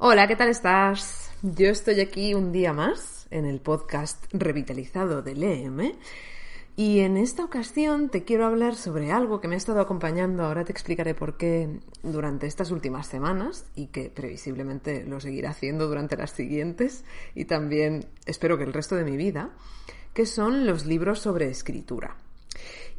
Hola, ¿qué tal estás? Yo estoy aquí un día más en el podcast revitalizado del EM y en esta ocasión te quiero hablar sobre algo que me ha estado acompañando, ahora te explicaré por qué durante estas últimas semanas y que previsiblemente lo seguirá haciendo durante las siguientes y también espero que el resto de mi vida, que son los libros sobre escritura.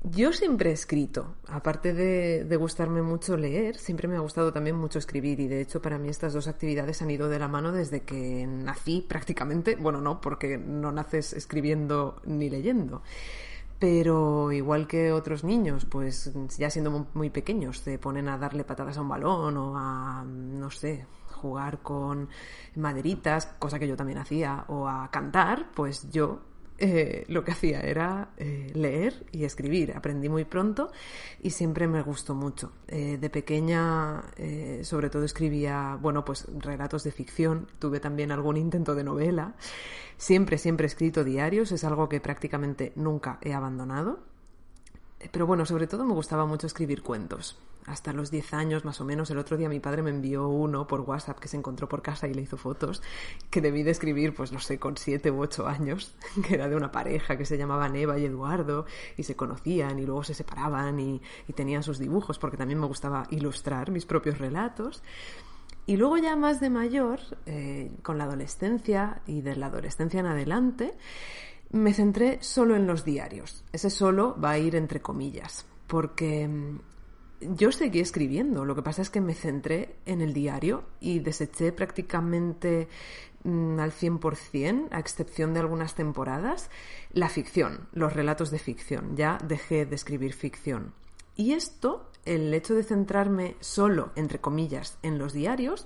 Yo siempre he escrito, aparte de, gustarme mucho leer, siempre me ha gustado también mucho escribir y de hecho para mí estas dos actividades han ido de la mano desde que nací prácticamente, bueno no, porque no naces escribiendo ni leyendo, pero igual que otros niños, pues ya siendo muy pequeños, se ponen a darle patadas a un balón o a, no sé, jugar con maderitas, cosa que yo también hacía, o a cantar, pues yo eh, lo que hacía era eh, leer y escribir. Aprendí muy pronto y siempre me gustó mucho. Eh, de pequeña, sobre todo escribía, bueno, pues relatos de ficción. Tuve también algún intento de novela. Siempre, siempre he escrito diarios. Es algo que prácticamente nunca he abandonado. Pero bueno, sobre todo me gustaba mucho escribir cuentos hasta los 10 años más o menos. El otro día mi padre me envió uno por WhatsApp que se encontró por casa y le hizo fotos que debí de escribir, pues no sé, con 7 u 8 años, que era de una pareja que se llamaban Eva y Eduardo y se conocían y luego se separaban y, y tenían sus dibujos porque también me gustaba ilustrar mis propios relatos. Y luego ya más de mayor, eh, con la adolescencia y de la adolescencia en adelante, me centré solo en los diarios. Ese solo va a ir entre comillas, porque yo seguí escribiendo, lo que pasa es que me centré en el diario y deseché prácticamente mm, al 100%, a excepción de algunas temporadas, la ficción, los relatos de ficción. Ya dejé de escribir ficción. Y esto, el hecho de centrarme solo, entre comillas, en los diarios,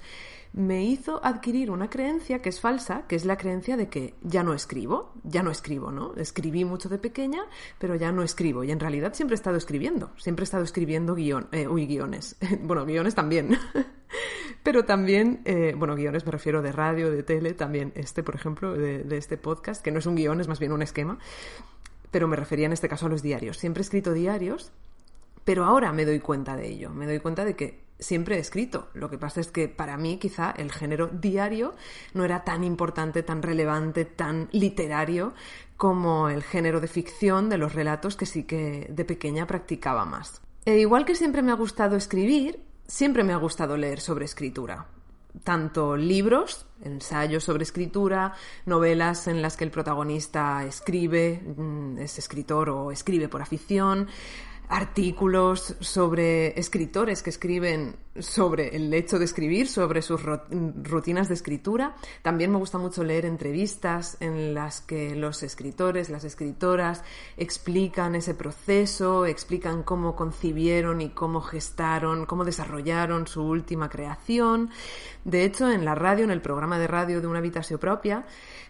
me hizo adquirir una creencia que es falsa, que es la creencia de que ya no escribo, ya no escribo, ¿no? Escribí mucho de pequeña, pero ya no escribo. Y en realidad siempre he estado escribiendo, siempre he estado escribiendo eh, guiones. bueno, guiones también. pero también, eh, bueno, guiones me refiero de radio, de tele, también este, por ejemplo, de, de este podcast, que no es un guion, es más bien un esquema. Pero me refería en este caso a los diarios. Siempre he escrito diarios, pero ahora me doy cuenta de ello. Me doy cuenta de que siempre he escrito. Lo que pasa es que para mí quizá el género diario no era tan importante, tan relevante, tan literario como el género de ficción de los relatos que sí que de pequeña practicaba más. E igual que siempre me ha gustado escribir, siempre me ha gustado leer sobre escritura. Tanto libros, ensayos sobre escritura, novelas en las que el protagonista escribe, mm, es escritor o escribe por afición, artículos sobre escritores que escriben sobre el hecho de escribir, sobre sus rutinas de escritura. También me gusta mucho leer entrevistas en las que los escritores, las escritoras explican ese proceso, explican cómo concibieron y cómo gestaron, cómo desarrollaron su última creación. De hecho, en la radio, en el programa de radio de una habitación propia,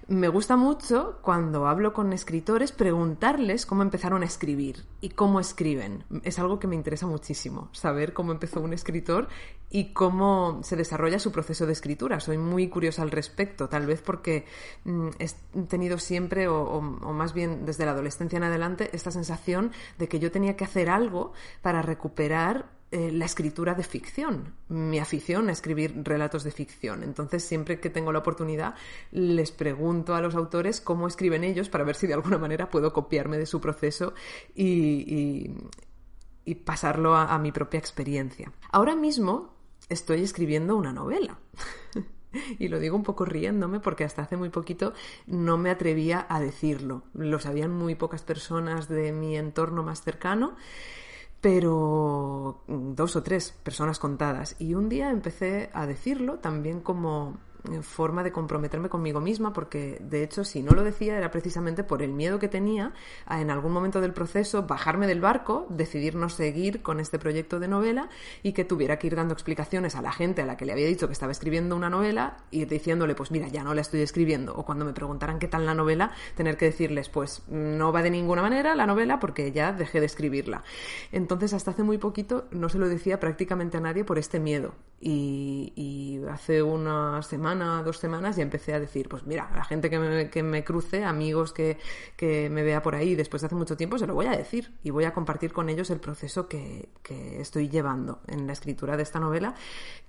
me gusta mucho cuando hablo con escritores preguntarles cómo empezaron a escribir y cómo escriben. Es algo que me interesa muchísimo, saber cómo empezó un escritor y cómo se desarrolla su proceso de escritura. Soy muy curiosa al respecto, tal vez porque mm, he tenido siempre, o, más bien desde la adolescencia en adelante, esta sensación de que yo tenía que hacer algo para recuperar eh, la escritura de ficción, mi afición a escribir relatos de ficción. Entonces, siempre que tengo la oportunidad, les pregunto a los autores cómo escriben ellos para ver si de alguna manera puedo copiarme de su proceso y, y, y pasarlo a, a mi propia experiencia. Ahora mismo estoy escribiendo una novela. y lo digo un poco riéndome porque hasta hace muy poquito no me atrevía a decirlo. Lo sabían muy pocas personas de mi entorno más cercano pero dos o tres personas contadas. Y un día empecé a decirlo también como forma de comprometerme conmigo misma, porque de hecho, si no lo decía, era precisamente por el miedo que tenía a en algún momento del proceso bajarme del barco, decidir no seguir con este proyecto de novela y que tuviera que ir dando explicaciones a la gente a la que le había dicho que estaba escribiendo una novela y diciéndole, pues mira, ya no la estoy escribiendo. O cuando me preguntaran qué tal la novela, tener que decirles, pues no va de ninguna manera la novela porque ya dejé de escribirla. Entonces, hasta hace muy poquito no se lo decía prácticamente a nadie por este miedo. Y, hace una semana, dos semanas, ya empecé a decir, pues mira, a la gente que me, que me cruce, amigos que, que, me vea por ahí después de hace mucho tiempo, se lo voy a decir y voy a compartir con ellos el proceso que, que estoy llevando en la escritura de esta novela,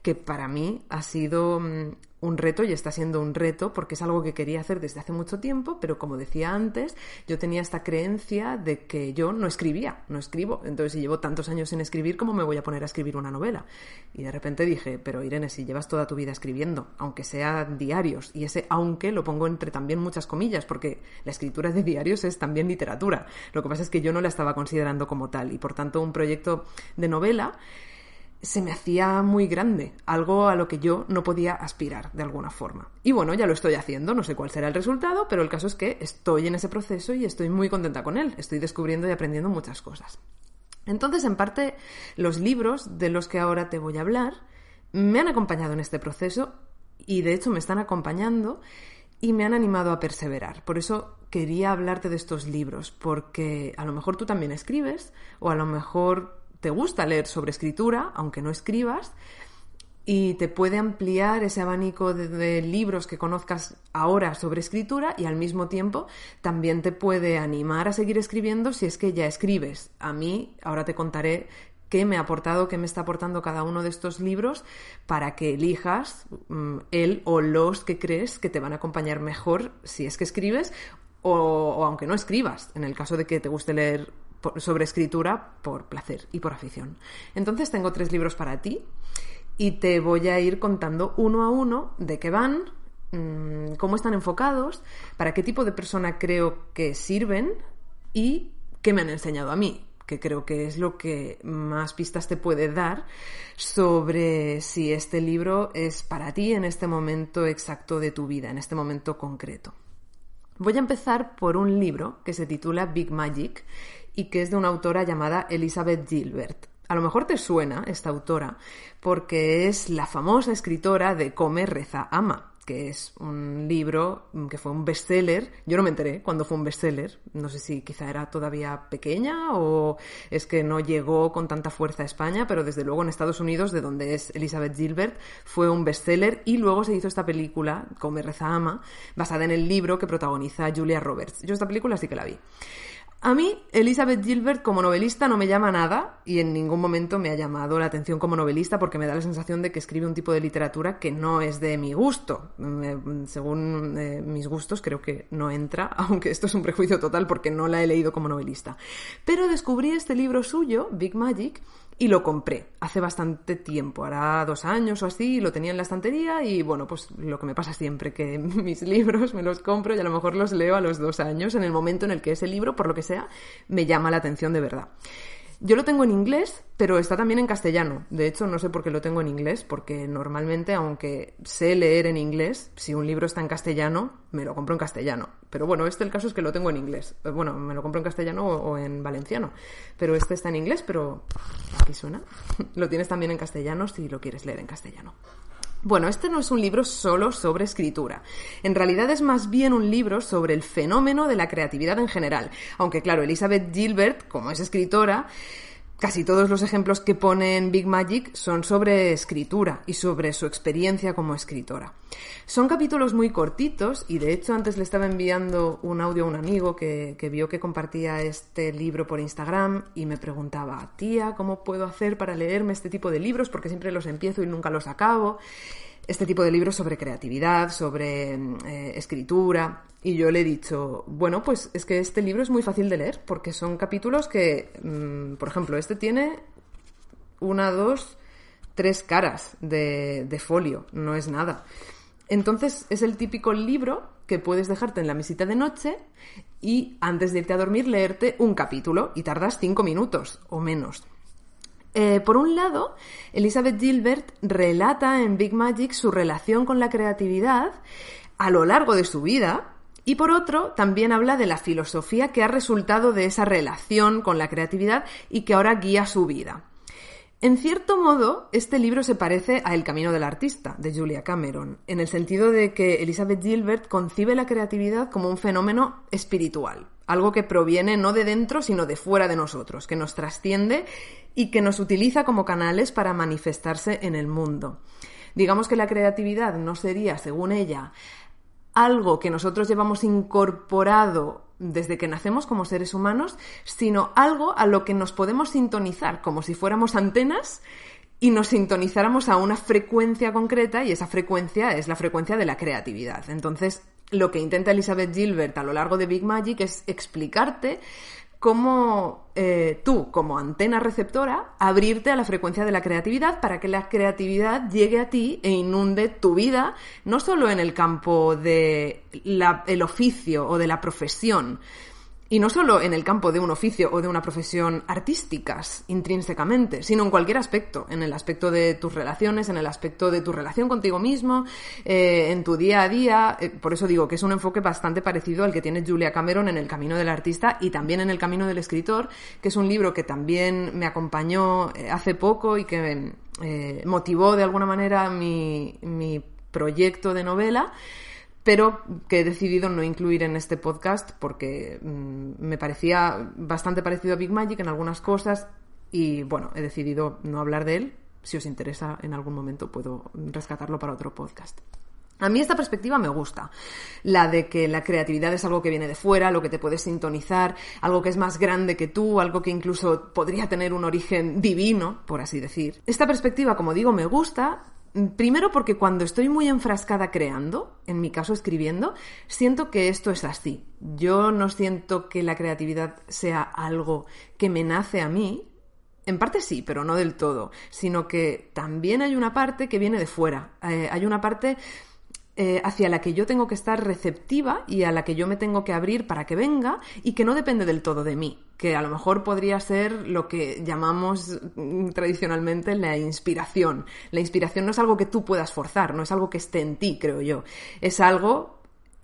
que para mí ha sido mm, un reto y está siendo un reto porque es algo que quería hacer desde hace mucho tiempo, pero como decía antes, yo tenía esta creencia de que yo no escribía, no escribo. Entonces, si llevo tantos años sin escribir, ¿cómo me voy a poner a escribir una novela? Y de repente dije, pero Irene, si llevas toda tu vida escribiendo, aunque sea diarios, y ese aunque lo pongo entre también muchas comillas, porque la escritura de diarios es también literatura. Lo que pasa es que yo no la estaba considerando como tal y por tanto un proyecto de novela se me hacía muy grande, algo a lo que yo no podía aspirar de alguna forma. Y bueno, ya lo estoy haciendo, no sé cuál será el resultado, pero el caso es que estoy en ese proceso y estoy muy contenta con él, estoy descubriendo y aprendiendo muchas cosas. Entonces, en parte, los libros de los que ahora te voy a hablar me han acompañado en este proceso y de hecho me están acompañando y me han animado a perseverar. Por eso quería hablarte de estos libros, porque a lo mejor tú también escribes o a lo mejor te gusta leer sobre escritura, aunque no escribas, y te puede ampliar ese abanico de, libros que conozcas ahora sobre escritura y al mismo tiempo también te puede animar a seguir escribiendo si es que ya escribes. A mí, ahora te contaré qué me ha aportado, qué me está aportando cada uno de estos libros para que elijas mm, el o los que crees que te van a acompañar mejor si es que escribes o aunque no escribas, en el caso de que te guste leer sobre escritura por placer y por afición. Entonces tengo tres libros para ti y te voy a ir contando uno a uno de qué van, mm, cómo están enfocados, para qué tipo de persona creo que sirven y qué me han enseñado a mí, que creo que es lo que más pistas te puede dar sobre si este libro es para ti en este momento exacto de tu vida, en este momento concreto. Voy a empezar por un libro que se titula Big Magic y que es de una autora llamada Elizabeth Gilbert. A lo mejor te suena esta autora porque es la famosa escritora de Come, Reza, Ama, que es un libro que fue un bestseller. Yo no me enteré cuando fue un bestseller. No sé si quizá era todavía pequeña o es que no llegó con tanta fuerza a España, pero desde luego en Estados Unidos, de donde es Elizabeth Gilbert, fue un bestseller y luego se hizo esta película, Come, Reza, Ama, basada en el libro que protagoniza Julia Roberts. Yo esta película sí que la vi. A mí, Elizabeth Gilbert como novelista no me llama nada y en ningún momento me ha llamado la atención como novelista porque me da la sensación de que escribe un tipo de literatura que no es de mi gusto. según eh, mis gustos creo que no entra, aunque esto es un prejuicio total porque no la he leído como novelista. Pero descubrí este libro suyo, Big Magic, y lo compré hace bastante tiempo, hará dos años o así, lo tenía en la estantería y bueno, pues lo que me pasa siempre, que mis libros me los compro y a lo mejor los leo a los dos años, en el momento en el que ese libro, por lo que sea, me llama la atención de verdad. Yo lo tengo en inglés, pero está también en castellano. De hecho, no sé por qué lo tengo en inglés, porque normalmente, aunque sé leer en inglés, si un libro está en castellano, me lo compro en castellano. Pero bueno, este el caso es que lo tengo en inglés. Eh, bueno, me lo compro en castellano o, en valenciano. Pero este está en inglés, pero aquí suena. lo tienes también en castellano si lo quieres leer en castellano. Bueno, este no es un libro solo sobre escritura. En realidad es más bien un libro sobre el fenómeno de la creatividad en general. Aunque claro, Elizabeth Gilbert, como es escritora, Casi todos los ejemplos que pone Big Magic son sobre escritura y sobre su experiencia como escritora. Son capítulos muy cortitos y de hecho antes le estaba enviando un audio a un amigo que, que, vio que compartía este libro por Instagram y me preguntaba, tía, ¿cómo puedo hacer para leerme este tipo de libros? Porque siempre los empiezo y nunca los acabo este tipo de libros sobre creatividad, sobre eh, escritura. Y yo le he dicho, bueno, pues es que este libro es muy fácil de leer, porque son capítulos que, mm, por ejemplo, este tiene una, dos, tres caras de, de folio, no es nada. Entonces es el típico libro que puedes dejarte en la mesita de noche y antes de irte a dormir leerte un capítulo y tardas cinco minutos o menos. Eh, por un lado, Elizabeth Gilbert relata en Big Magic su relación con la creatividad a lo largo de su vida, y por otro, también habla de la filosofía que ha resultado de esa relación con la creatividad y que ahora guía su vida. En cierto modo, este libro se parece a El camino del artista, de Julia Cameron, en el sentido de que Elizabeth Gilbert concibe la creatividad como un fenómeno espiritual, algo que proviene no de dentro, sino de fuera de nosotros, que nos trasciende y que nos utiliza como canales para manifestarse en el mundo. Digamos que la creatividad no sería, según ella, algo que nosotros llevamos incorporado desde que nacemos como seres humanos, sino algo a lo que nos podemos sintonizar, como si fuéramos antenas y nos sintonizáramos a una frecuencia concreta y esa frecuencia es la frecuencia de la creatividad. Entonces, lo que intenta Elizabeth Gilbert a lo largo de Big Magic es explicarte cómo eh, tú, como antena receptora, abrirte a la frecuencia de la creatividad para que la creatividad llegue a ti e inunde tu vida, no solo en el campo del el oficio o de la profesión, y no solo en el campo de un oficio o de una profesión artísticas intrínsecamente, sino en cualquier aspecto, en el aspecto de tus relaciones, en el aspecto de tu relación contigo mismo, eh, en tu día a día. Eh, por eso digo que es un enfoque bastante parecido al que tiene Julia Cameron en El Camino del Artista y también en El Camino del Escritor, que es un libro que también me acompañó eh, hace poco y que motivó de alguna manera mi, mi proyecto de novela pero que he decidido no incluir en este podcast porque mm, me parecía bastante parecido a Big Magic en algunas cosas y bueno, he decidido no hablar de él. Si os interesa, en algún momento puedo rescatarlo para otro podcast. A mí esta perspectiva me gusta, la de que la creatividad es algo que viene de fuera, lo que te puede sintonizar, algo que es más grande que tú, algo que incluso podría tener un origen divino, por así decir. Esta perspectiva, como digo, me gusta, Primero porque cuando estoy muy enfrascada creando, en mi caso escribiendo, siento que esto es así. Yo no siento que la creatividad sea algo que me nace a mí. En parte sí, pero no del todo, sino que también hay una parte que viene de fuera. Eh, hay una parte eh, hacia la que yo tengo que estar receptiva y a la que yo me tengo que abrir para que venga y que no depende del todo de mí, que a lo mejor podría ser lo que llamamos mm, tradicionalmente la inspiración. La inspiración no es algo que tú puedas forzar, no es algo que esté en ti, creo yo. Es algo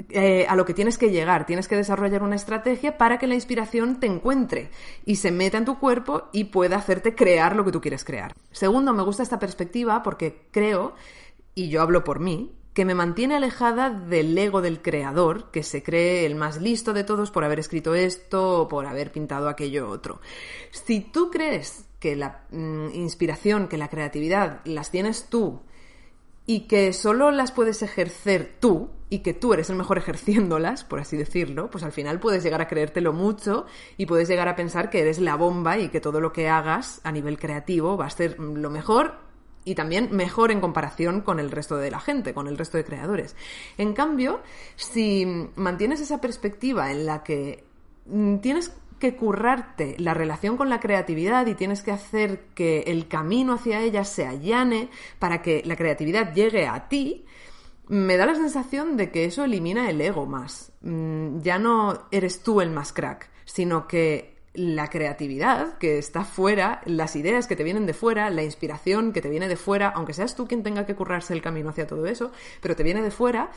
eh, a lo que tienes que llegar. Tienes que desarrollar una estrategia para que la inspiración te encuentre y se meta en tu cuerpo y pueda hacerte crear lo que tú quieres crear. Segundo, me gusta esta perspectiva porque creo, y yo hablo por mí, que me mantiene alejada del ego del creador, que se cree el más listo de todos por haber escrito esto o por haber pintado aquello otro. Si tú crees que la mm, inspiración, que la creatividad las tienes tú y que solo las puedes ejercer tú y que tú eres el mejor ejerciéndolas, por así decirlo, pues al final puedes llegar a creértelo mucho y puedes llegar a pensar que eres la bomba y que todo lo que hagas a nivel creativo va a ser lo mejor y también mejor en comparación con el resto de la gente, con el resto de creadores. En cambio, si mantienes esa perspectiva en la que mm, tienes que currarte la relación con la creatividad y tienes que hacer que el camino hacia ella se allane para que la creatividad llegue a ti, me da la sensación de que eso elimina el ego más. Mm, ya no eres tú el más crack, sino que la creatividad que está fuera, las ideas que te vienen de fuera, la inspiración que te viene de fuera, aunque seas tú quien tenga que currarse el camino hacia todo eso, pero te viene de fuera,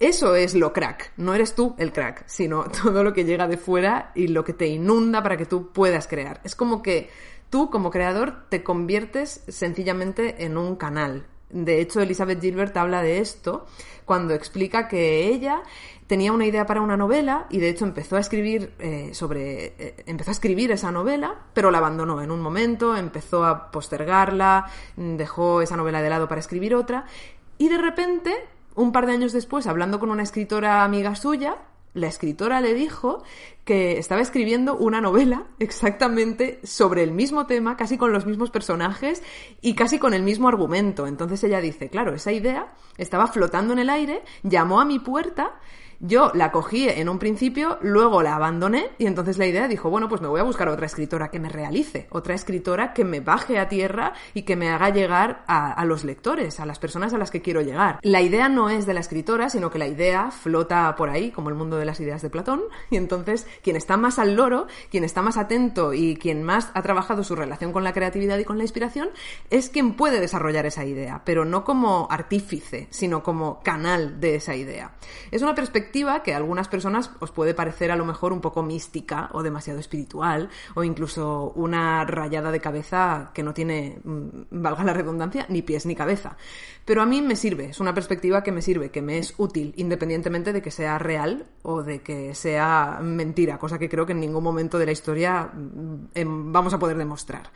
eso es lo crack. No eres tú el crack, sino todo lo que llega de fuera y lo que te inunda para que tú puedas crear. Es como que tú como creador te conviertes sencillamente en un canal. De hecho, Elizabeth Gilbert habla de esto cuando explica que ella tenía una idea para una novela y de hecho empezó a escribir eh, sobre eh, empezó a escribir esa novela pero la abandonó en un momento empezó a postergarla dejó esa novela de lado para escribir otra y de repente un par de años después hablando con una escritora amiga suya la escritora le dijo que estaba escribiendo una novela exactamente sobre el mismo tema, casi con los mismos personajes y casi con el mismo argumento. Entonces ella dice, claro, esa idea estaba flotando en el aire, llamó a mi puerta yo la cogí en un principio, luego la abandoné y entonces la idea dijo, bueno, pues me voy a buscar otra escritora que me realice, otra escritora que me baje a tierra y que me haga llegar a, los lectores, a las personas a las que quiero llegar. La idea no es de la escritora, sino que la idea flota por ahí, como el mundo de las ideas de Platón, y entonces quien está más al loro, quien está más atento y quien más ha trabajado su relación con la creatividad y con la inspiración, es quien puede desarrollar esa idea, pero no como artífice, sino como canal de esa idea. Es una perspectiva que a algunas personas os puede parecer a lo mejor un poco mística o demasiado espiritual o incluso una rayada de cabeza que no tiene, mm, valga la redundancia, ni pies ni cabeza. Pero a mí me sirve, es una perspectiva que me sirve, que me es útil, independientemente de que sea real o de que sea mentira, cosa que creo que en ningún momento de la historia mm, em, vamos a poder demostrar.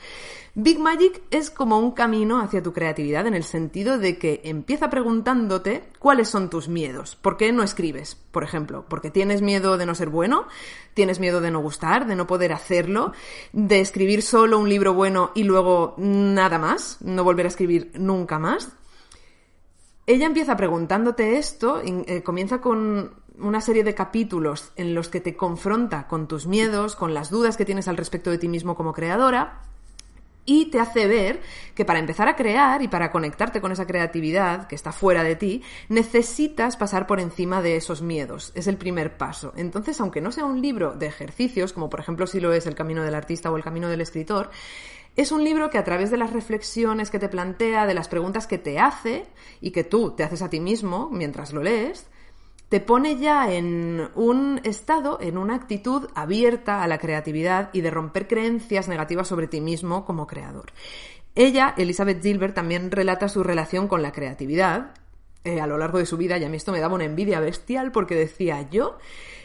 Big Magic es como un camino hacia tu creatividad en el sentido de que empieza preguntándote cuáles son tus miedos. ¿Por qué no escribes? Por ejemplo, porque tienes miedo de no ser bueno, tienes miedo de no gustar, de no poder hacerlo, de escribir solo un libro bueno y luego nada más, no volver a escribir nunca más. Ella empieza preguntándote esto, eh, comienza con una serie de capítulos en los que te confronta con tus miedos, con las dudas que tienes al respecto de ti mismo como creadora, y te hace ver que para empezar a crear y para conectarte con esa creatividad que está fuera de ti, necesitas pasar por encima de esos miedos. Es el primer paso. Entonces, aunque no sea un libro de ejercicios, como por ejemplo si lo es El Camino del Artista o El Camino del Escritor, es un libro que a través de las reflexiones que te plantea, de las preguntas que te hace y que tú te haces a ti mismo mientras lo lees, te pone ya en un estado, en una actitud abierta a la creatividad y de romper creencias negativas sobre ti mismo como creador. Ella, Elizabeth Gilbert, también relata su relación con la creatividad eh, a lo largo de su vida y a mí esto me daba una envidia bestial porque decía yo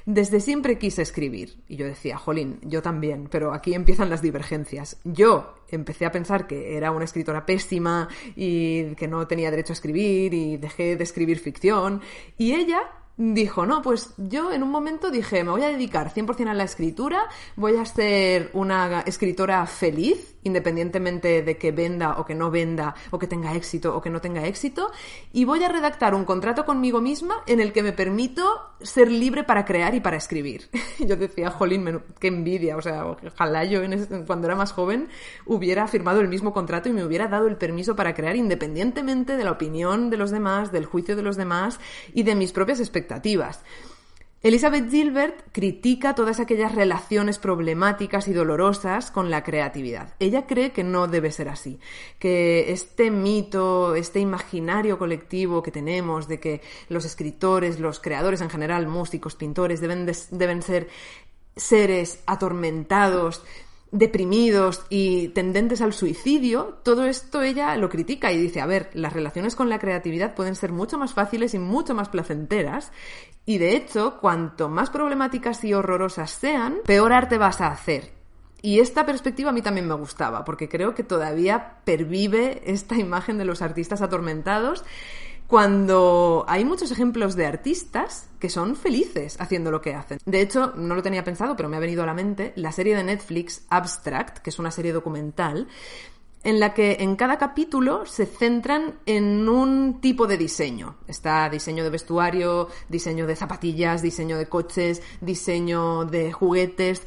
desde siempre quise escribir. Y yo decía, jolín, yo también, pero aquí empiezan las divergencias. Yo empecé a pensar que era una escritora pésima y que no tenía derecho a escribir y dejé de escribir ficción. Y ella dijo, no, pues yo en un momento dije, me voy a dedicar 100% a la escritura, voy a ser una escritora feliz independientemente de que venda o que no venda, o que tenga éxito o que no tenga éxito, y voy a redactar un contrato conmigo misma en el que me permito ser libre para crear y para escribir. yo decía, jolín, qué envidia, o sea, ojalá yo cuando era más joven hubiera firmado el mismo contrato y me hubiera dado el permiso para crear independientemente de la opinión de los demás, del juicio de los demás y de mis propias expectativas. Elizabeth Gilbert critica todas aquellas relaciones problemáticas y dolorosas con la creatividad. Ella cree que no debe ser así, que este mito, este imaginario colectivo que tenemos de que los escritores, los creadores en general, músicos, pintores, deben, deben ser seres atormentados, deprimidos y tendentes al suicidio, todo esto ella lo critica y dice, a ver, las relaciones con la creatividad pueden ser mucho más fáciles y mucho más placenteras y de hecho, cuanto más problemáticas y horrorosas sean, peor arte vas a hacer. Y esta perspectiva a mí también me gustaba, porque creo que todavía pervive esta imagen de los artistas atormentados cuando hay muchos ejemplos de artistas que son felices haciendo lo que hacen. De hecho, no lo tenía pensado, pero me ha venido a la mente la serie de Netflix Abstract, que es una serie documental, en la que en cada capítulo se centran en un tipo de diseño. Está diseño de vestuario, diseño de zapatillas, diseño de coches, diseño de juguetes.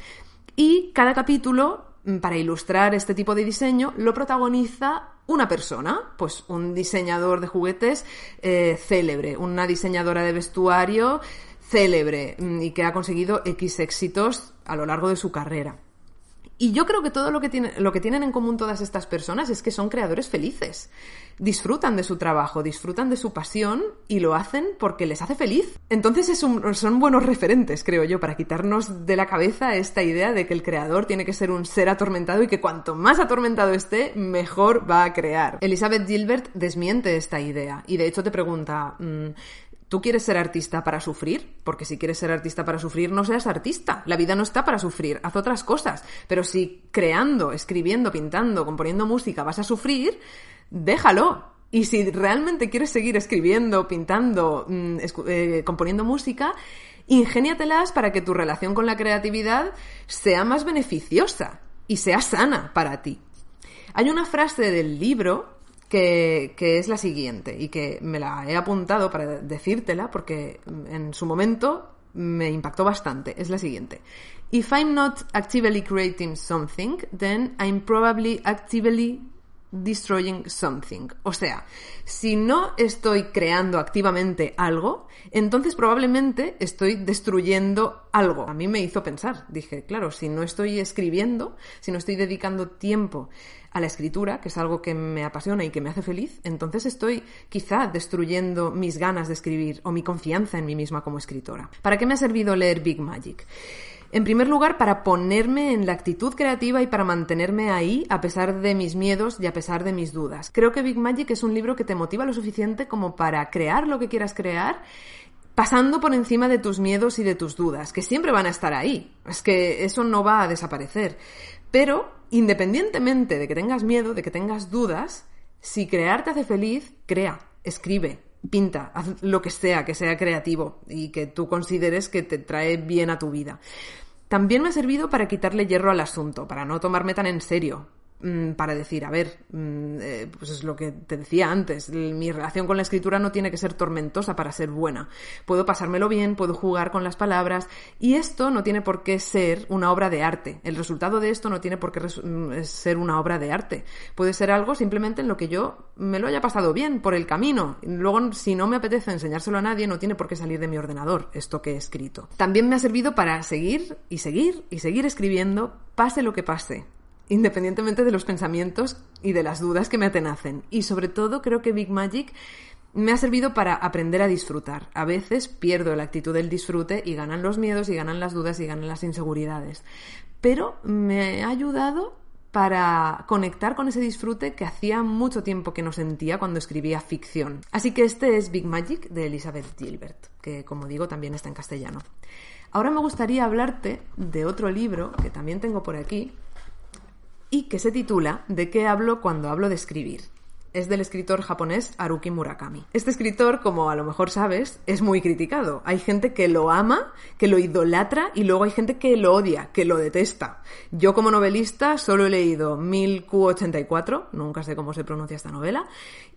Y cada capítulo, para ilustrar este tipo de diseño, lo protagoniza una persona, pues un diseñador de juguetes eh, célebre, una diseñadora de vestuario célebre mm, y que ha conseguido X éxitos a lo largo de su carrera. Y yo creo que todo lo que, lo que tienen en común todas estas personas es que son creadores felices. Disfrutan de su trabajo, disfrutan de su pasión y lo hacen porque les hace feliz. Entonces son buenos referentes, creo yo, para quitarnos de la cabeza esta idea de que el creador tiene que ser un ser atormentado y que cuanto más atormentado esté, mejor va a crear. Elizabeth Gilbert desmiente esta idea y de hecho te pregunta... Mm, ¿Tú quieres ser artista para sufrir? Porque si quieres ser artista para sufrir, no seas artista. La vida no está para sufrir, haz otras cosas. Pero si creando, escribiendo, pintando, componiendo música vas a sufrir, déjalo. Y si realmente quieres seguir escribiendo, pintando, mm, eh, componiendo música, ingéniatelas para que tu relación con la creatividad sea más beneficiosa y sea sana para ti. Hay una frase del libro que, es la siguiente y que me la he apuntado para decírtela porque en su momento me impactó bastante. Es la siguiente. If I'm not actively creating something, then I'm probably actively destroying something. O sea, si no estoy creando activamente algo, entonces probablemente estoy destruyendo algo. A mí me hizo pensar, dije, claro, si no estoy escribiendo, si no estoy dedicando tiempo a la escritura, que es algo que me apasiona y que me hace feliz, entonces estoy quizá destruyendo mis ganas de escribir o mi confianza en mí misma como escritora. ¿Para qué me ha servido leer Big Magic? En primer lugar, para ponerme en la actitud creativa y para mantenerme ahí a pesar de mis miedos y a pesar de mis dudas. Creo que Big Magic es un libro que te motiva lo suficiente como para crear lo que quieras crear pasando por encima de tus miedos y de tus dudas, que siempre van a estar ahí. Es que eso no va a desaparecer. Pero, independientemente de que tengas miedo, de que tengas dudas, si crear te hace feliz, crea, escribe, pinta, haz lo que sea, que sea creativo y que tú consideres que te trae bien a tu vida. También me ha servido para quitarle hierro al asunto, para no tomarme tan en serio, para decir, a ver, mm, eh, pues es lo que te decía antes, mi relación con la escritura no tiene que ser tormentosa para ser buena. Puedo pasármelo bien, puedo jugar con las palabras y esto no tiene por qué ser una obra de arte. El resultado de esto no tiene por qué mm, ser una obra de arte. Puede ser algo simplemente en lo que yo me lo haya pasado bien por el camino. Luego, si no me apetece enseñárselo a nadie, no tiene por qué salir de mi ordenador esto que he escrito. También me ha servido para seguir y seguir y seguir escribiendo, pase lo que pase independientemente de los pensamientos y de las dudas que me atenacen. Y sobre todo creo que Big Magic me ha servido para aprender a disfrutar. A veces pierdo la actitud del disfrute y ganan los miedos y ganan las dudas y ganan las inseguridades. Pero me ha ayudado para conectar con ese disfrute que hacía mucho tiempo que no sentía cuando escribía ficción. Así que este es Big Magic de Elizabeth Gilbert, que como digo también está en castellano. Ahora me gustaría hablarte de otro libro que también tengo por aquí, y que se titula ¿De qué hablo cuando hablo de escribir? es del escritor japonés Haruki Murakami. Este escritor, como a lo mejor sabes, es muy criticado. Hay gente que lo ama, que lo idolatra y luego hay gente que lo odia, que lo detesta. Yo como novelista solo he leído 1000Q84, nunca sé cómo se pronuncia esta novela,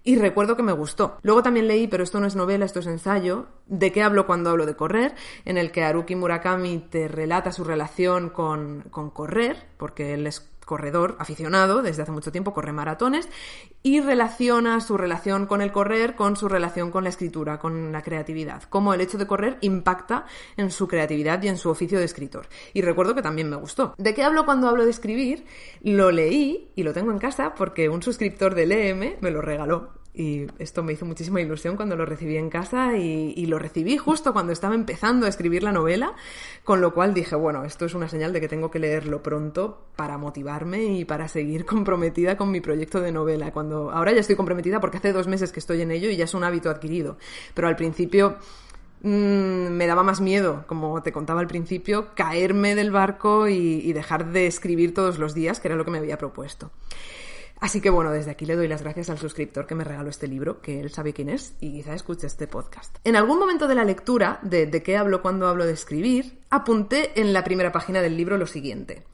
y recuerdo que me gustó. Luego también leí, pero esto no es novela, esto es ensayo, de qué hablo cuando hablo de correr, en el que Haruki Murakami te relata su relación con, con correr, porque él es corredor aficionado, desde hace mucho tiempo corre maratones y relaciona su relación con el correr con su relación con la escritura, con la creatividad, cómo el hecho de correr impacta en su creatividad y en su oficio de escritor. Y recuerdo que también me gustó. ¿De qué hablo cuando hablo de escribir? Lo leí y lo tengo en casa porque un suscriptor del EM me lo regaló y esto me hizo muchísima ilusión cuando lo recibí en casa y, lo recibí justo cuando estaba empezando a escribir la novela, con lo cual dije, bueno, esto es una señal de que tengo que leerlo pronto para motivarme y para seguir comprometida con mi proyecto de novela. Cuando ahora ya estoy comprometida porque hace dos meses que estoy en ello y ya es un hábito adquirido, pero al principio mm, me daba más miedo, como te contaba al principio, caerme del barco y dejar de escribir todos los días, que era lo que me había propuesto. Así que bueno, desde aquí le doy las gracias al suscriptor que me regaló este libro, que él sabe quién es y quizá escuche este podcast. En algún momento de la lectura, de, de qué hablo cuando hablo de escribir, apunté en la primera página del libro lo siguiente.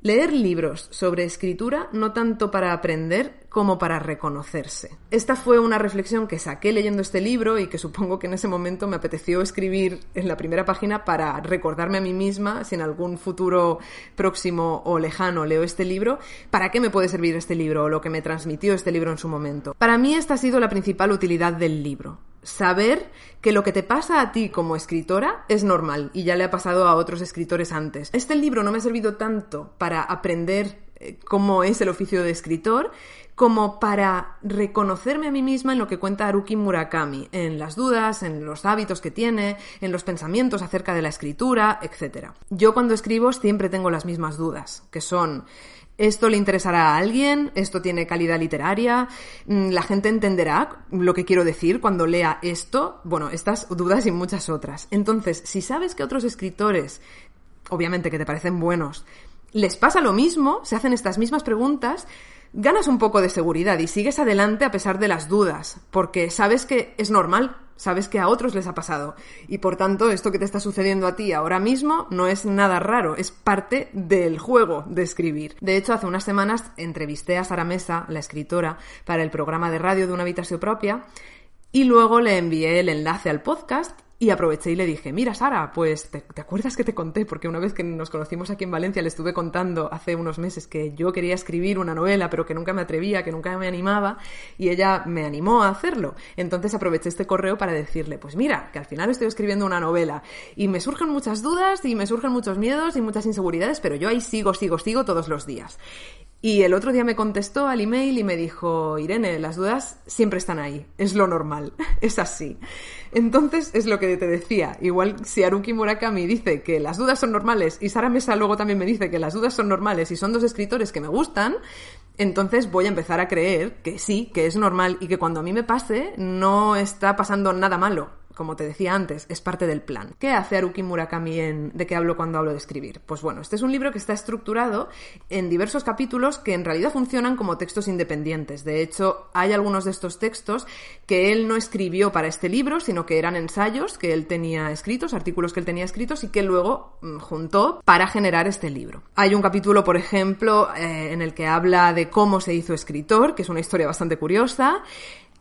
Leer libros sobre escritura no tanto para aprender como para reconocerse. Esta fue una reflexión que saqué leyendo este libro y que supongo que en ese momento me apeteció escribir en la primera página para recordarme a mí misma si en algún futuro próximo o lejano leo este libro, para qué me puede servir este libro o lo que me transmitió este libro en su momento. Para mí esta ha sido la principal utilidad del libro saber que lo que te pasa a ti como escritora es normal y ya le ha pasado a otros escritores antes. Este libro no me ha servido tanto para aprender eh, cómo es el oficio de escritor, como para reconocerme a mí misma en lo que cuenta Haruki Murakami, en las dudas, en los hábitos que tiene, en los pensamientos acerca de la escritura, etc. Yo cuando escribo siempre tengo las mismas dudas, que son esto le interesará a alguien, esto tiene calidad literaria, mm, la gente entenderá lo que quiero decir cuando lea esto, bueno, estas dudas y muchas otras. Entonces, si sabes que otros escritores, obviamente que te parecen buenos, les pasa lo mismo, se hacen estas mismas preguntas, ganas un poco de seguridad y sigues adelante a pesar de las dudas, porque sabes que es normal, sabes que a otros les ha pasado y por tanto esto que te está sucediendo a ti ahora mismo no es nada raro, es parte del juego de escribir. De hecho, hace unas semanas entrevisté a Sara Mesa, la escritora, para el programa de radio de una habitación propia y luego le envié el enlace al podcast Y aproveché y le dije, mira Sara, pues ¿te, acuerdas que te conté? Porque una vez que nos conocimos aquí en Valencia le estuve contando hace unos meses que yo quería escribir una novela, pero que nunca me atrevía, que nunca me animaba, y ella me animó a hacerlo. Entonces aproveché este correo para decirle, pues mira, que al final estoy escribiendo una novela y me surgen muchas dudas y me surgen muchos miedos y muchas inseguridades, pero yo ahí sigo, sigo, sigo todos los días. Y el otro día me contestó al email y me dijo, Irene, las dudas siempre están ahí, es lo normal, es así. Entonces, es lo que te decía, igual si Haruki Murakami dice que las dudas son normales y Sara Mesa luego también me dice que las dudas son normales y son dos escritores que me gustan, entonces voy a empezar a creer que sí, que es normal y que cuando a mí me pase no está pasando nada malo como te decía antes, es parte del plan. ¿Qué hace Haruki Murakami en De qué hablo cuando hablo de escribir? Pues bueno, este es un libro que está estructurado en diversos capítulos que en realidad funcionan como textos independientes. De hecho, hay algunos de estos textos que él no escribió para este libro, sino que eran ensayos que él tenía escritos, artículos que él tenía escritos y que luego mm, juntó para generar este libro. Hay un capítulo, por ejemplo, eh, en el que habla de cómo se hizo escritor, que es una historia bastante curiosa.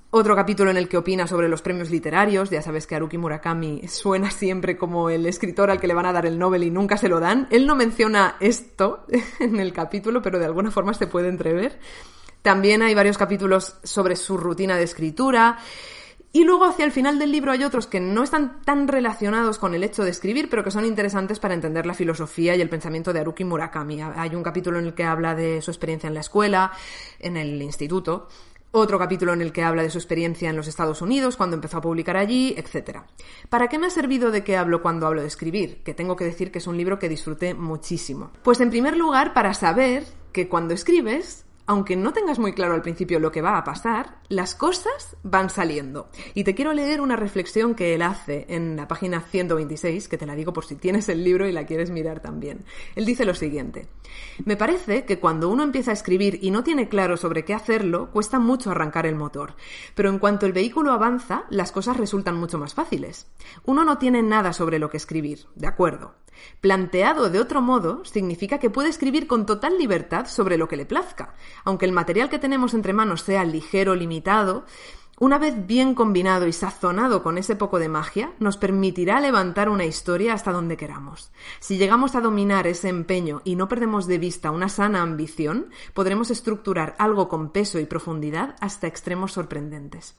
Otro capítulo en el que opina sobre los premios literarios. Ya sabes que Haruki Murakami suena siempre como el escritor al que le van a dar el Nobel y nunca se lo dan. Él no menciona esto en el capítulo, pero de alguna forma se puede entrever. También hay varios capítulos sobre su rutina de escritura. Y luego hacia el final del libro hay otros que no están tan relacionados con el hecho de escribir, pero que son interesantes para entender la filosofía y el pensamiento de Haruki Murakami. Hay un capítulo en el que habla de su experiencia en la escuela, en el instituto, otro capítulo en el que habla de su experiencia en los Estados Unidos, cuando empezó a publicar allí, etc. ¿Para qué me ha servido de qué hablo cuando hablo de escribir? Que tengo que decir que es un libro que disfruté muchísimo. Pues en primer lugar, para saber que cuando escribes aunque no tengas muy claro al principio lo que va a pasar, las cosas van saliendo. Y te quiero leer una reflexión que él hace en la página 126, que te la digo por si tienes el libro y la quieres mirar también. Él dice lo siguiente. Me parece que cuando uno empieza a escribir y no tiene claro sobre qué hacerlo, cuesta mucho arrancar el motor. Pero en cuanto el vehículo avanza, las cosas resultan mucho más fáciles. Uno no tiene nada sobre lo que escribir, de acuerdo. Planteado de otro modo, significa que puede escribir con total libertad sobre lo que le plazca. Aunque el material que tenemos entre manos sea ligero, limitado, una vez bien combinado y sazonado con ese poco de magia, nos permitirá levantar una historia hasta donde queramos. Si llegamos a dominar ese empeño y no perdemos de vista una sana ambición, podremos estructurar algo con peso y profundidad hasta extremos sorprendentes.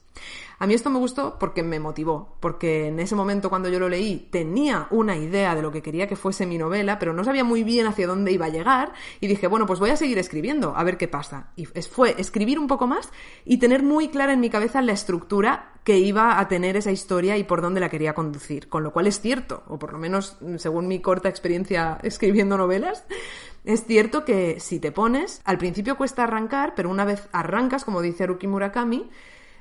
A mí esto me gustó porque me motivó, porque en ese momento cuando yo lo leí tenía una idea de lo que quería que fuese mi novela, pero no sabía muy bien hacia dónde iba a llegar y dije, bueno, pues voy a seguir escribiendo, a ver qué pasa. Y fue escribir un poco más y tener muy clara en mi cabeza la estructura que iba a tener esa historia y por dónde la quería conducir, con lo cual es cierto, o por lo menos según mi corta experiencia escribiendo novelas, es cierto que si te pones, al principio cuesta arrancar, pero una vez arrancas, como dice Haruki Murakami,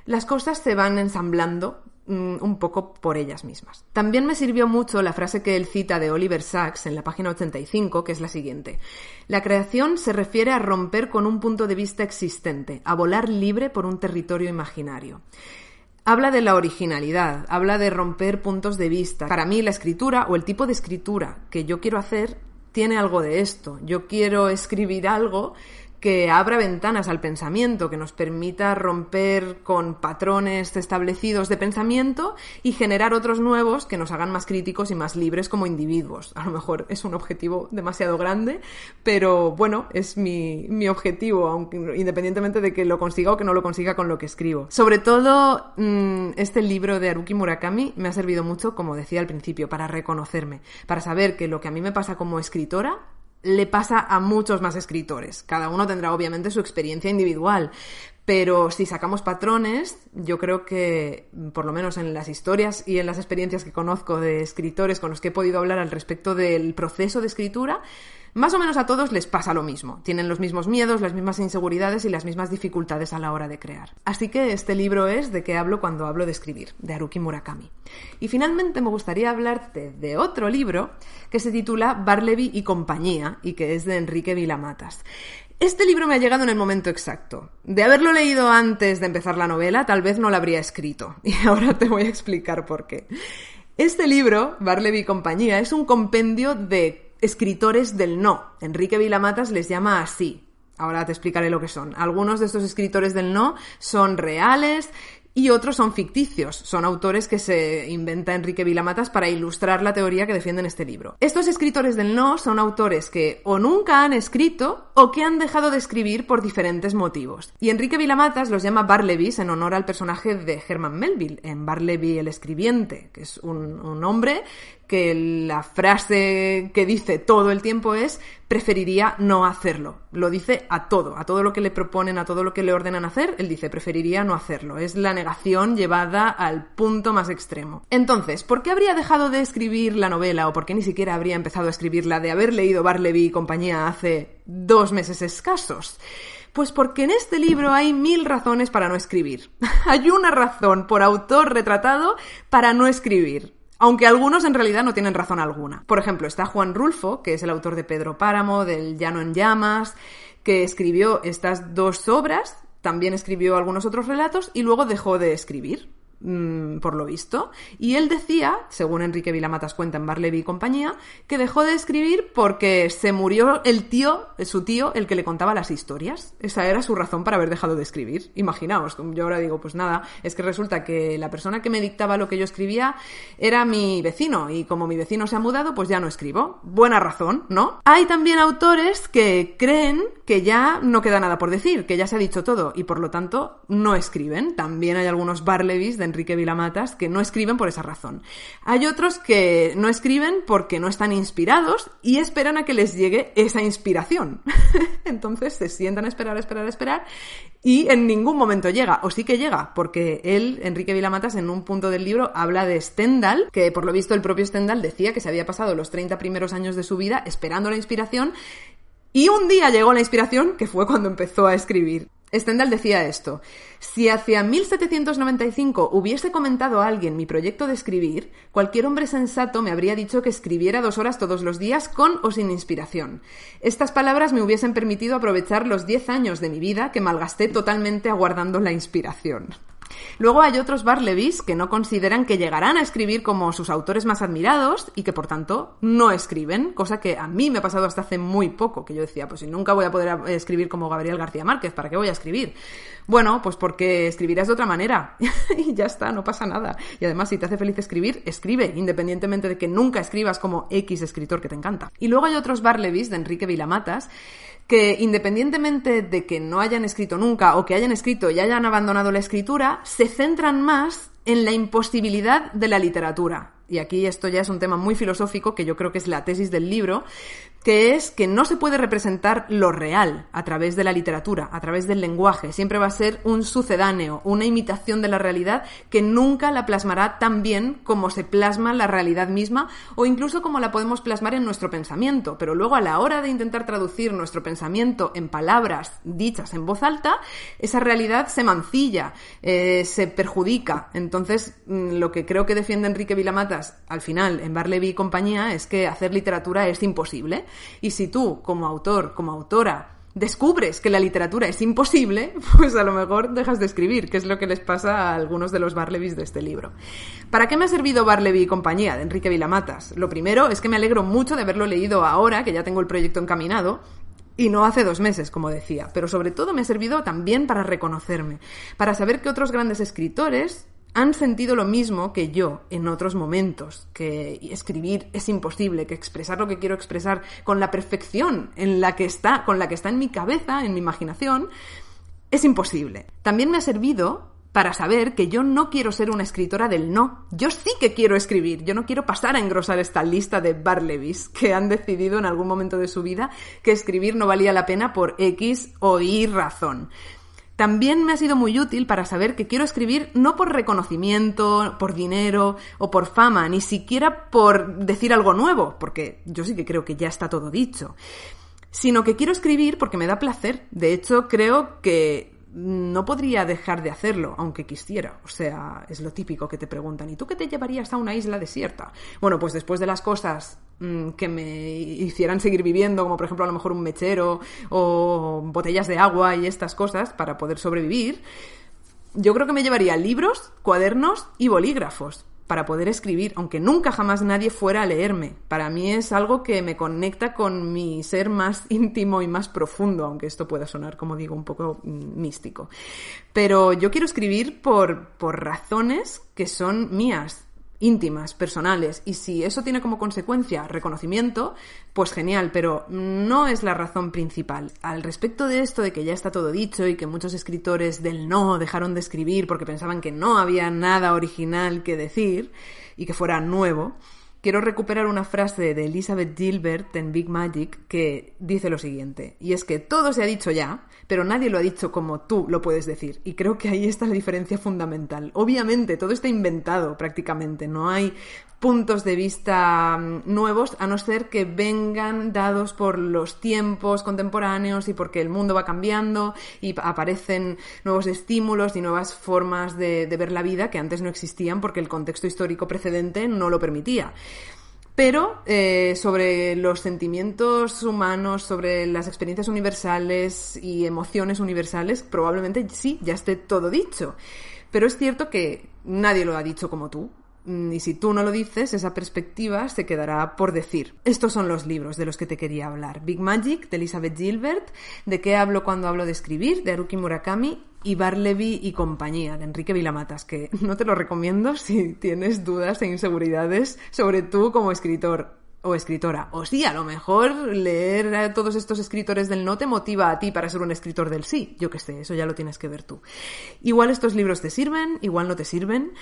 las cosas se van ensamblando mm, un poco por ellas mismas. También me sirvió mucho la frase que él cita de Oliver Sacks en la página 85, que es la siguiente. La creación se refiere a romper con un punto de vista existente, a volar libre por un territorio imaginario. Habla de la originalidad, habla de romper puntos de vista. Para mí la escritura o el tipo de escritura que yo quiero hacer tiene algo de esto. Yo quiero escribir algo que abra ventanas al pensamiento, que nos permita romper con patrones establecidos de pensamiento y generar otros nuevos que nos hagan más críticos y más libres como individuos. A lo mejor es un objetivo demasiado grande, pero bueno, es mi, mi objetivo, aunque, independientemente de que lo consiga o que no lo consiga con lo que escribo. Sobre todo, mm, este libro de Haruki Murakami me ha servido mucho, como decía al principio, para reconocerme, para saber que lo que a mí me pasa como escritora le pasa a muchos más escritores. Cada uno tendrá obviamente su experiencia individual, pero si sacamos patrones, yo creo que, por lo menos en las historias y en las experiencias que conozco de escritores con los que he podido hablar al respecto del proceso de escritura, más o menos a todos les pasa lo mismo. Tienen los mismos miedos, las mismas inseguridades y las mismas dificultades a la hora de crear. Así que este libro es de qué hablo cuando hablo de escribir, de Haruki Murakami. Y finalmente me gustaría hablarte de otro libro que se titula Barleby y compañía y que es de Enrique Vilamatas. Este libro me ha llegado en el momento exacto. De haberlo leído antes de empezar la novela, tal vez no lo habría escrito. Y ahora te voy a explicar por qué. Este libro, Barleby y compañía, es un compendio de escritores del no. Enrique Vilamatas les llama así. Ahora te explicaré lo que son. Algunos de estos escritores del no son reales y otros son ficticios, son autores que se inventa Enrique Vilamatas para ilustrar la teoría que defiende en este libro. Estos escritores del no son autores que o nunca han escrito o que han dejado de escribir por diferentes motivos. Y Enrique Vilamatas los llama Barlebys en honor al personaje de Herman Melville, en Barleby el escribiente, que es un, un hombre que la frase que dice todo el tiempo es preferiría no hacerlo. Lo dice a todo, a todo lo que le proponen, a todo lo que le ordenan hacer, él dice preferiría no hacerlo. Es la negación llevada al punto más extremo. Entonces, ¿por qué habría dejado de escribir la novela o por qué ni siquiera habría empezado a escribirla de haber leído Barleby y compañía hace dos meses escasos? Pues porque en este libro hay mil razones para no escribir. hay una razón por autor retratado para no escribir. Aunque algunos en realidad no tienen razón alguna. Por ejemplo, está Juan Rulfo, que es el autor de Pedro Páramo, del Llano en Llamas, que escribió estas dos obras, también escribió algunos otros relatos y luego dejó de escribir. Mm, por lo visto. Y él decía, según Enrique Vilamatas cuenta en Barleby y compañía, que dejó de escribir porque se murió el tío, su tío, el que le contaba las historias. Esa era su razón para haber dejado de escribir. Imaginaos, yo ahora digo, pues nada, es que resulta que la persona que me dictaba lo que yo escribía era mi vecino y como mi vecino se ha mudado, pues ya no escribo. Buena razón, ¿no? Hay también autores que creen que ya no queda nada por decir, que ya se ha dicho todo y por lo tanto no escriben. También hay algunos Barlebys de Enrique Vilamatas que no escriben por esa razón. Hay otros que no escriben porque no están inspirados y esperan a que les llegue esa inspiración. Entonces se sientan a esperar, a esperar, a esperar y en ningún momento llega, o sí que llega, porque él, Enrique Vilamatas, en un punto del libro habla de Stendhal, que por lo visto el propio Stendhal decía que se había pasado los 30 primeros años de su vida esperando la inspiración y un día llegó la inspiración, que fue cuando empezó a escribir. Stendhal decía esto, si hacia 1795 hubiese comentado a alguien mi proyecto de escribir, cualquier hombre sensato me habría dicho que escribiera dos horas todos los días con o sin inspiración. Estas palabras me hubiesen permitido aprovechar los diez años de mi vida que malgasté totalmente aguardando la inspiración. Luego hay otros Barlebys que no consideran que llegarán a escribir como sus autores más admirados y que por tanto no escriben, cosa que a mí me ha pasado hasta hace muy poco, que yo decía, pues si nunca voy a poder escribir como Gabriel García Márquez, ¿para qué voy a escribir? Bueno, pues porque escribirás de otra manera y ya está, no pasa nada. Y además, si te hace feliz escribir, escribe, independientemente de que nunca escribas como X escritor que te encanta. Y luego hay otros Barlebys de Enrique Vilamatas que independientemente de que no hayan escrito nunca o que hayan escrito y hayan abandonado la escritura, se centran más en la imposibilidad de la literatura. Y aquí esto ya es un tema muy filosófico que yo creo que es la tesis del libro, que es que no se puede representar lo real a través de la literatura, a través del lenguaje. Siempre va a ser un sucedáneo, una imitación de la realidad que nunca la plasmará tan bien como se plasma la realidad misma o incluso como la podemos plasmar en nuestro pensamiento. Pero luego a la hora de intentar traducir nuestro pensamiento en palabras dichas en voz alta, esa realidad se mancilla, eh, se perjudica. Entonces, mm, lo que creo que defiende Enrique Vilamatas al final en Barleby y compañía es que hacer literatura es imposible y si tú, como autor, como autora, descubres que la literatura es imposible, pues a lo mejor dejas de escribir, que es lo que les pasa a algunos de los Barlebys de este libro. ¿Para qué me ha servido Barleby y compañía de Enrique Vilamatas? Lo primero es que me alegro mucho de haberlo leído ahora, que ya tengo el proyecto encaminado, y no hace dos meses, como decía, pero sobre todo me ha servido también para reconocerme, para saber que otros grandes escritores han sentido lo mismo que yo en otros momentos, que escribir es imposible, que expresar lo que quiero expresar con la perfección en la que está, con la que está en mi cabeza, en mi imaginación, es imposible. También me ha servido para saber que yo no quiero ser una escritora del no. Yo sí que quiero escribir. Yo no quiero pasar a engrosar esta lista de Barlebys que han decidido en algún momento de su vida que escribir no valía la pena por X o Y razón. También me ha sido muy útil para saber que quiero escribir no por reconocimiento, por dinero o por fama, ni siquiera por decir algo nuevo, porque yo sí que creo que ya está todo dicho, sino que quiero escribir porque me da placer. De hecho, creo que no podría dejar de hacerlo, aunque quisiera. O sea, es lo típico que te preguntan, ¿y tú qué te llevarías a una isla desierta? Bueno, pues después de las cosas que me hicieran seguir viviendo, como por ejemplo a lo mejor un mechero o botellas de agua y estas cosas para poder sobrevivir, yo creo que me llevaría libros, cuadernos y bolígrafos. para poder escribir, aunque nunca jamás nadie fuera a leerme. Para mí es algo que me conecta con mi ser más íntimo y más profundo, aunque esto pueda sonar, como digo, un poco mm, místico. Pero yo quiero escribir por, por razones que son mías, íntimas, personales, y si eso tiene como consecuencia reconocimiento, pues genial, pero no es la razón principal. Al respecto de esto de que ya está todo dicho y que muchos escritores del no dejaron de escribir porque pensaban que no había nada original que decir y que fuera nuevo, quiero recuperar una frase de Elizabeth Gilbert en Big Magic que dice lo siguiente, y es que todo se ha dicho ya, pero nadie lo ha dicho como tú lo puedes decir, y creo que ahí está la diferencia fundamental. Obviamente, todo está inventado prácticamente, no hay puntos de vista mm, nuevos, a no ser que vengan dados por los tiempos contemporáneos y porque el mundo va cambiando y aparecen nuevos estímulos y nuevas formas de, ver la vida que antes no existían porque el contexto histórico precedente no lo permitía pero eh, sobre los sentimientos humanos, sobre las experiencias universales y emociones universales, probablemente sí, ya esté todo dicho. Pero es cierto que nadie lo ha dicho como tú. Mm, y si tú no lo dices, esa perspectiva se quedará por decir. Estos son los libros de los que te quería hablar. Big Magic, de Elizabeth Gilbert, De qué hablo cuando hablo de escribir, de Haruki Murakami, y Barleby y compañía, de Enrique Vilamatas, que no te lo recomiendo si tienes dudas e inseguridades sobre tú como escritor o escritora. O sí, a lo mejor leer a todos estos escritores del no te motiva a ti para ser un escritor del sí. Yo qué sé, eso ya lo tienes que ver tú. Igual estos libros te sirven, igual no te sirven.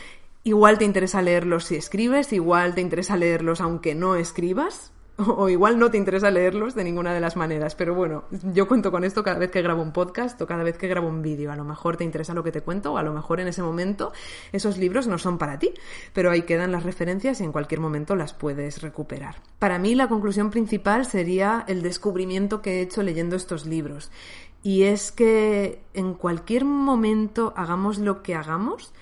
Igual te interesa leerlos si escribes, igual te interesa leerlos aunque no escribas, o igual no te interesa leerlos de ninguna de las maneras, pero bueno, yo cuento con esto cada vez que grabo un podcast o cada vez que grabo un vídeo. A lo mejor te interesa lo que te cuento o a lo mejor en ese momento esos libros no son para ti, pero ahí quedan las referencias y en cualquier momento las puedes recuperar. Para mí la conclusión principal sería el descubrimiento que he hecho leyendo estos libros. Y es que en cualquier momento hagamos lo que hagamos,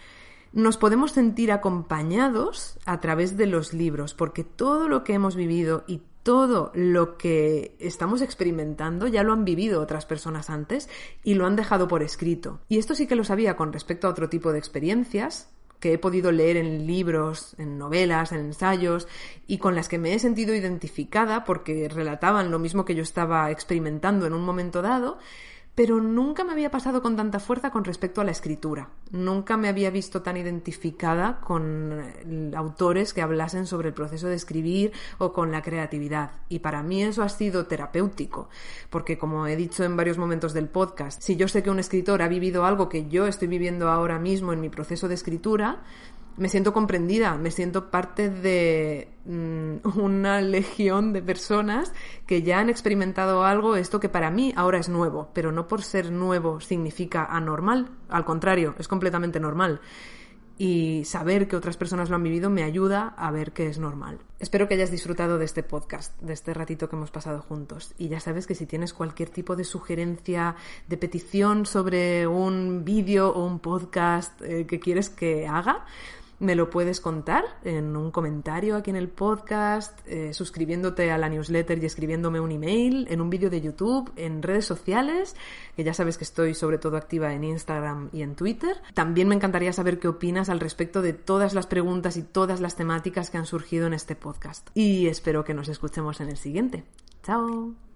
nos podemos sentir acompañados a través de los libros, porque todo lo que hemos vivido y todo lo que estamos experimentando ya lo han vivido otras personas antes y lo han dejado por escrito. Y esto sí que lo sabía con respecto a otro tipo de experiencias que he podido leer en libros, en novelas, en ensayos y con las que me he sentido identificada porque relataban lo mismo que yo estaba experimentando en un momento dado pero nunca me había pasado con tanta fuerza con respecto a la escritura. Nunca me había visto tan identificada con eh, autores que hablasen sobre el proceso de escribir o con la creatividad. Y para mí eso ha sido terapéutico, porque como he dicho en varios momentos del podcast, si yo sé que un escritor ha vivido algo que yo estoy viviendo ahora mismo en mi proceso de escritura, me siento comprendida, me siento parte de mm, una legión de personas que ya han experimentado algo, esto que para mí ahora es nuevo, pero no por ser nuevo significa anormal, al contrario, es completamente normal. Y saber que otras personas lo han vivido me ayuda a ver que es normal. Espero que hayas disfrutado de este podcast, de este ratito que hemos pasado juntos. Y ya sabes que si tienes cualquier tipo de sugerencia, de petición sobre un vídeo o un podcast eh, que quieres que haga, me lo puedes contar en un comentario aquí en el podcast, eh, suscribiéndote a la newsletter y escribiéndome un email, en un vídeo de YouTube, en redes sociales, que ya sabes que estoy sobre todo activa en Instagram y en Twitter. También me encantaría saber qué opinas al respecto de todas las preguntas y todas las temáticas que han surgido en este podcast. Y espero que nos escuchemos en el siguiente. Chao.